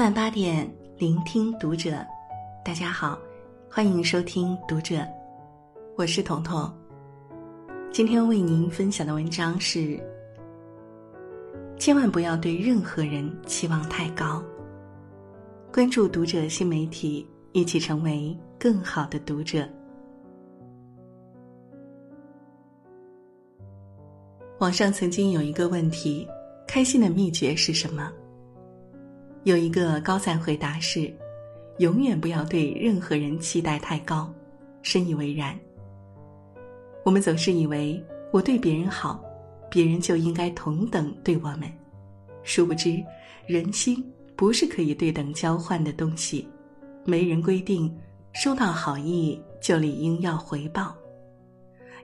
晚八点，聆听读者。大家好，欢迎收听读者，我是彤彤。今天为您分享的文章是：千万不要对任何人期望太高。关注读者新媒体，一起成为更好的读者。网上曾经有一个问题：开心的秘诀是什么？有一个高赞回答是：永远不要对任何人期待太高。深以为然。我们总是以为我对别人好，别人就应该同等对我们。殊不知，人心不是可以对等交换的东西。没人规定收到好意就理应要回报。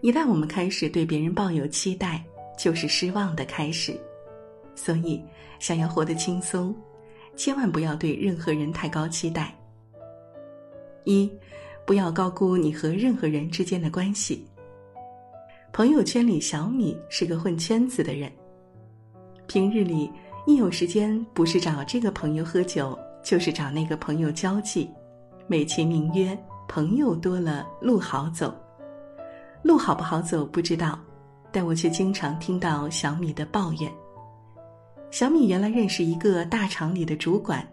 一旦我们开始对别人抱有期待，就是失望的开始。所以，想要活得轻松。千万不要对任何人太高期待。一，不要高估你和任何人之间的关系。朋友圈里，小米是个混圈子的人。平日里一有时间，不是找这个朋友喝酒，就是找那个朋友交际，美其名曰“朋友多了路好走”。路好不好走不知道，但我却经常听到小米的抱怨。小米原来认识一个大厂里的主管，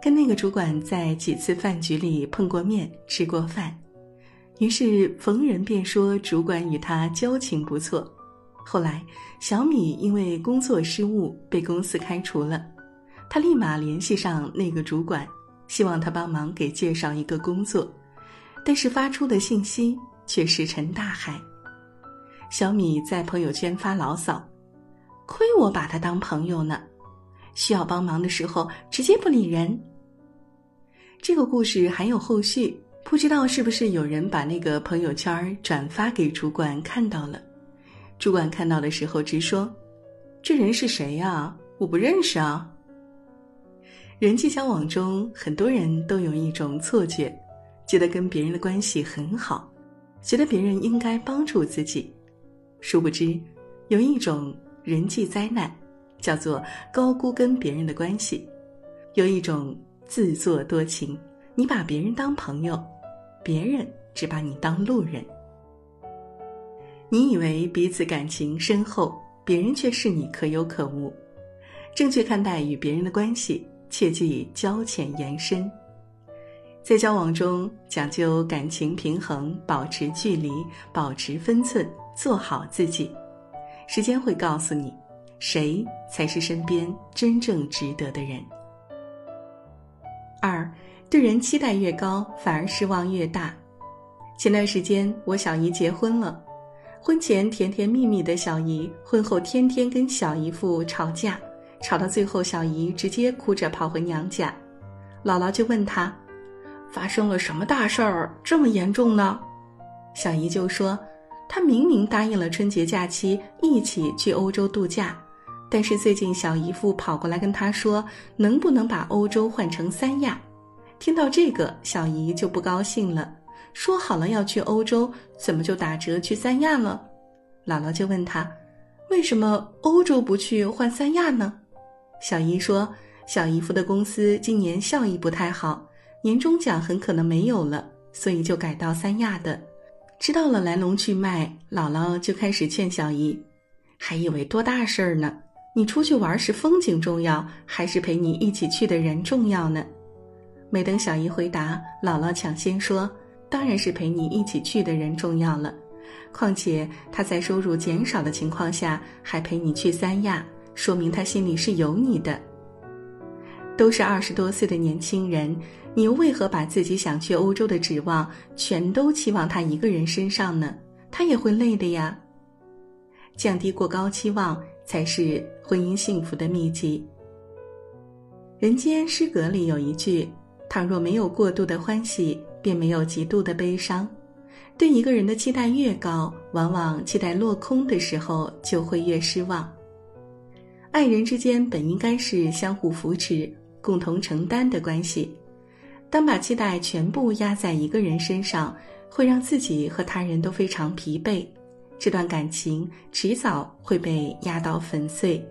跟那个主管在几次饭局里碰过面、吃过饭，于是逢人便说主管与他交情不错。后来小米因为工作失误被公司开除了，他立马联系上那个主管，希望他帮忙给介绍一个工作，但是发出的信息却石沉大海。小米在朋友圈发牢骚。亏我把他当朋友呢，需要帮忙的时候直接不理人。这个故事还有后续，不知道是不是有人把那个朋友圈转发给主管看到了。主管看到的时候直说：“这人是谁呀？我不认识啊。”人际交往中，很多人都有一种错觉，觉得跟别人的关系很好，觉得别人应该帮助自己，殊不知有一种。人际灾难，叫做高估跟别人的关系。有一种自作多情，你把别人当朋友，别人只把你当路人。你以为彼此感情深厚，别人却是你可有可无。正确看待与别人的关系，切忌交浅言深。在交往中，讲究感情平衡，保持距离，保持分寸，做好自己。时间会告诉你，谁才是身边真正值得的人。二，对人期待越高，反而失望越大。前段时间，我小姨结婚了，婚前甜甜蜜蜜的小姨，婚后天天跟小姨夫吵架，吵到最后，小姨直接哭着跑回娘家。姥姥就问她，发生了什么大事儿，这么严重呢？小姨就说。他明明答应了春节假期一起去欧洲度假，但是最近小姨夫跑过来跟他说，能不能把欧洲换成三亚？听到这个，小姨就不高兴了，说好了要去欧洲，怎么就打折去三亚了？姥姥就问他，为什么欧洲不去换三亚呢？小姨说，小姨夫的公司今年效益不太好，年终奖很可能没有了，所以就改到三亚的。知道了来龙去脉，姥姥就开始劝小姨，还以为多大事儿呢？你出去玩是风景重要，还是陪你一起去的人重要呢？没等小姨回答，姥姥抢先说：“当然是陪你一起去的人重要了。况且他在收入减少的情况下还陪你去三亚，说明他心里是有你的。都是二十多岁的年轻人。”你又为何把自己想去欧洲的指望全都期望他一个人身上呢？他也会累的呀。降低过高期望才是婚姻幸福的秘籍。人间失格里有一句：倘若没有过度的欢喜，便没有极度的悲伤。对一个人的期待越高，往往期待落空的时候就会越失望。爱人之间本应该是相互扶持、共同承担的关系。当把期待全部压在一个人身上，会让自己和他人都非常疲惫，这段感情迟早会被压到粉碎。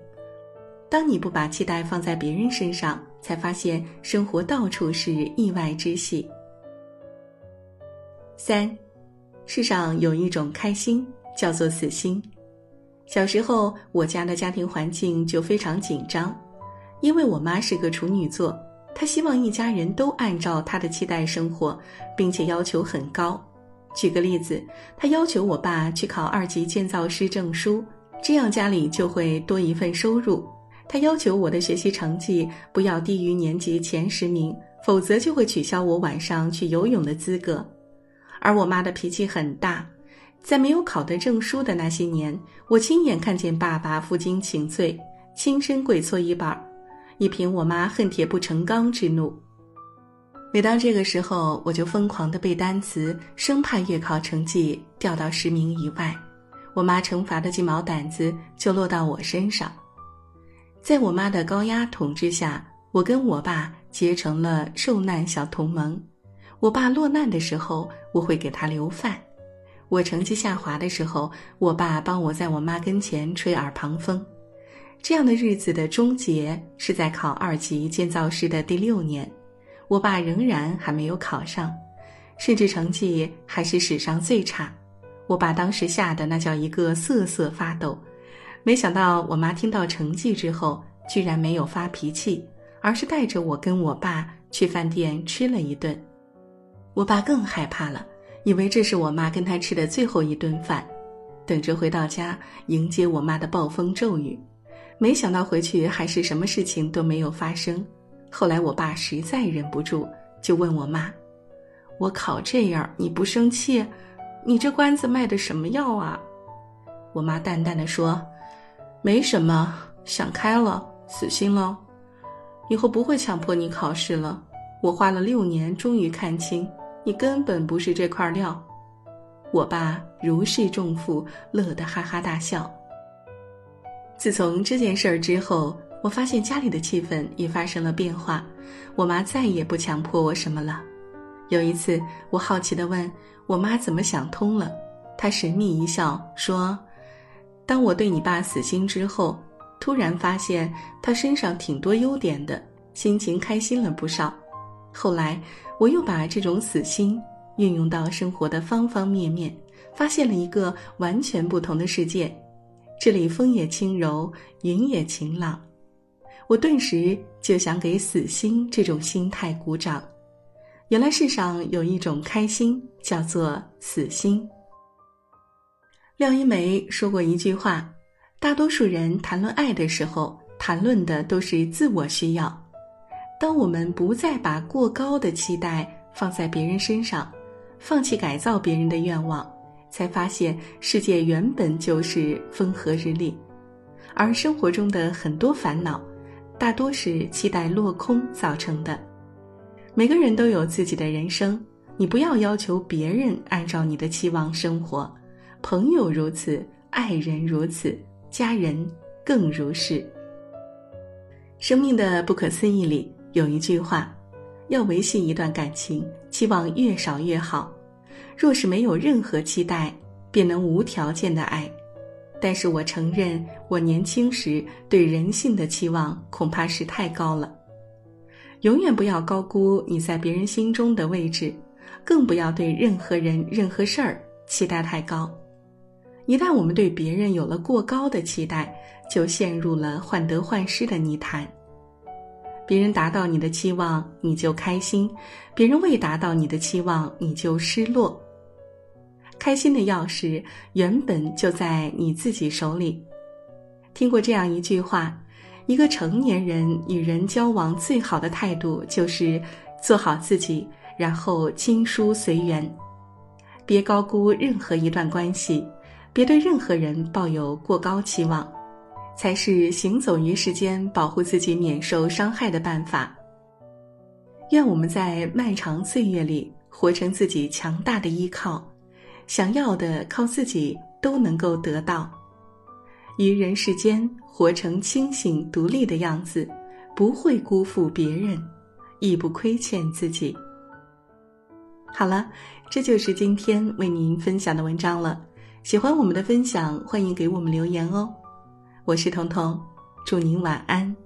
当你不把期待放在别人身上，才发现生活到处是意外之喜。三，世上有一种开心叫做死心。小时候，我家的家庭环境就非常紧张，因为我妈是个处女座，他希望一家人都按照他的期待生活，并且要求很高。举个例子，他要求我爸去考二级建造师证书，这样家里就会多一份收入。他要求我的学习成绩不要低于年级前十名，否则就会取消我晚上去游泳的资格。而我妈的脾气很大。在没有考得证书的那些年，我亲眼看见爸爸负荆请罪，亲身跪搓衣板，以平我妈恨铁不成钢之怒。每当这个时候，我就疯狂的背单词，生怕月考成绩掉到十名以外，我妈惩罚的鸡毛掸子就落到我身上。在我妈的高压统治下，我跟我爸结成了受难小同盟。我爸落难的时候，我会给他留饭。我成绩下滑的时候，我爸帮我在我妈跟前吹耳旁风。这样的日子的终结是在考二级建造师的第六年，我爸仍然还没有考上，甚至成绩还是史上最差。我爸当时吓得那叫一个瑟瑟发抖。没想到我妈听到成绩之后，居然没有发脾气，而是带着我跟我爸去饭店吃了一顿。我爸更害怕了。以为这是我妈跟他吃的最后一顿饭，等着回到家迎接我妈的暴风骤雨，没想到回去还是什么事情都没有发生。后来我爸实在忍不住，就问我妈：“我考这样你不生气？你这关子卖的什么药啊？”我妈淡淡的说：“没什么，想开了，死心了，以后不会强迫你考试了。我花了六年，终于看清。”你根本不是这块料，我爸如释重负，乐得哈哈大笑。自从这件事儿之后，我发现家里的气氛也发生了变化，我妈再也不强迫我什么了。有一次，我好奇地问我妈怎么想通了，她神秘一笑说：“当我对你爸死心之后，突然发现他身上挺多优点的，心情开心了不少。”后来，我又把这种死心运用到生活的方方面面，发现了一个完全不同的世界。这里风也轻柔，云也晴朗。我顿时就想给死心这种心态鼓掌。原来世上有一种开心，叫做死心。廖一梅说过一句话：“大多数人谈论爱的时候，谈论的都是自我需要。”当我们不再把过高的期待放在别人身上，放弃改造别人的愿望，才发现世界原本就是风和日丽，而生活中的很多烦恼，大多是期待落空造成的。每个人都有自己的人生，你不要要求别人按照你的期望生活，朋友如此，爱人如此，家人更如是。生命的不可思议里。有一句话，要维系一段感情，期望越少越好。若是没有任何期待，便能无条件的爱。但是我承认，我年轻时对人性的期望恐怕是太高了。永远不要高估你在别人心中的位置，更不要对任何人、任何事儿期待太高。一旦我们对别人有了过高的期待，就陷入了患得患失的泥潭。别人达到你的期望，你就开心；别人未达到你的期望，你就失落。开心的钥匙原本就在你自己手里。听过这样一句话：一个成年人与人交往最好的态度就是做好自己，然后亲疏随缘。别高估任何一段关系，别对任何人抱有过高期望。才是行走于世间、保护自己免受伤害的办法。愿我们在漫长岁月里活成自己强大的依靠，想要的靠自己都能够得到。于人世间活成清醒独立的样子，不会辜负别人，亦不亏欠自己。好了，这就是今天为您分享的文章了。喜欢我们的分享，欢迎给我们留言哦。我是彤彤，祝您晚安。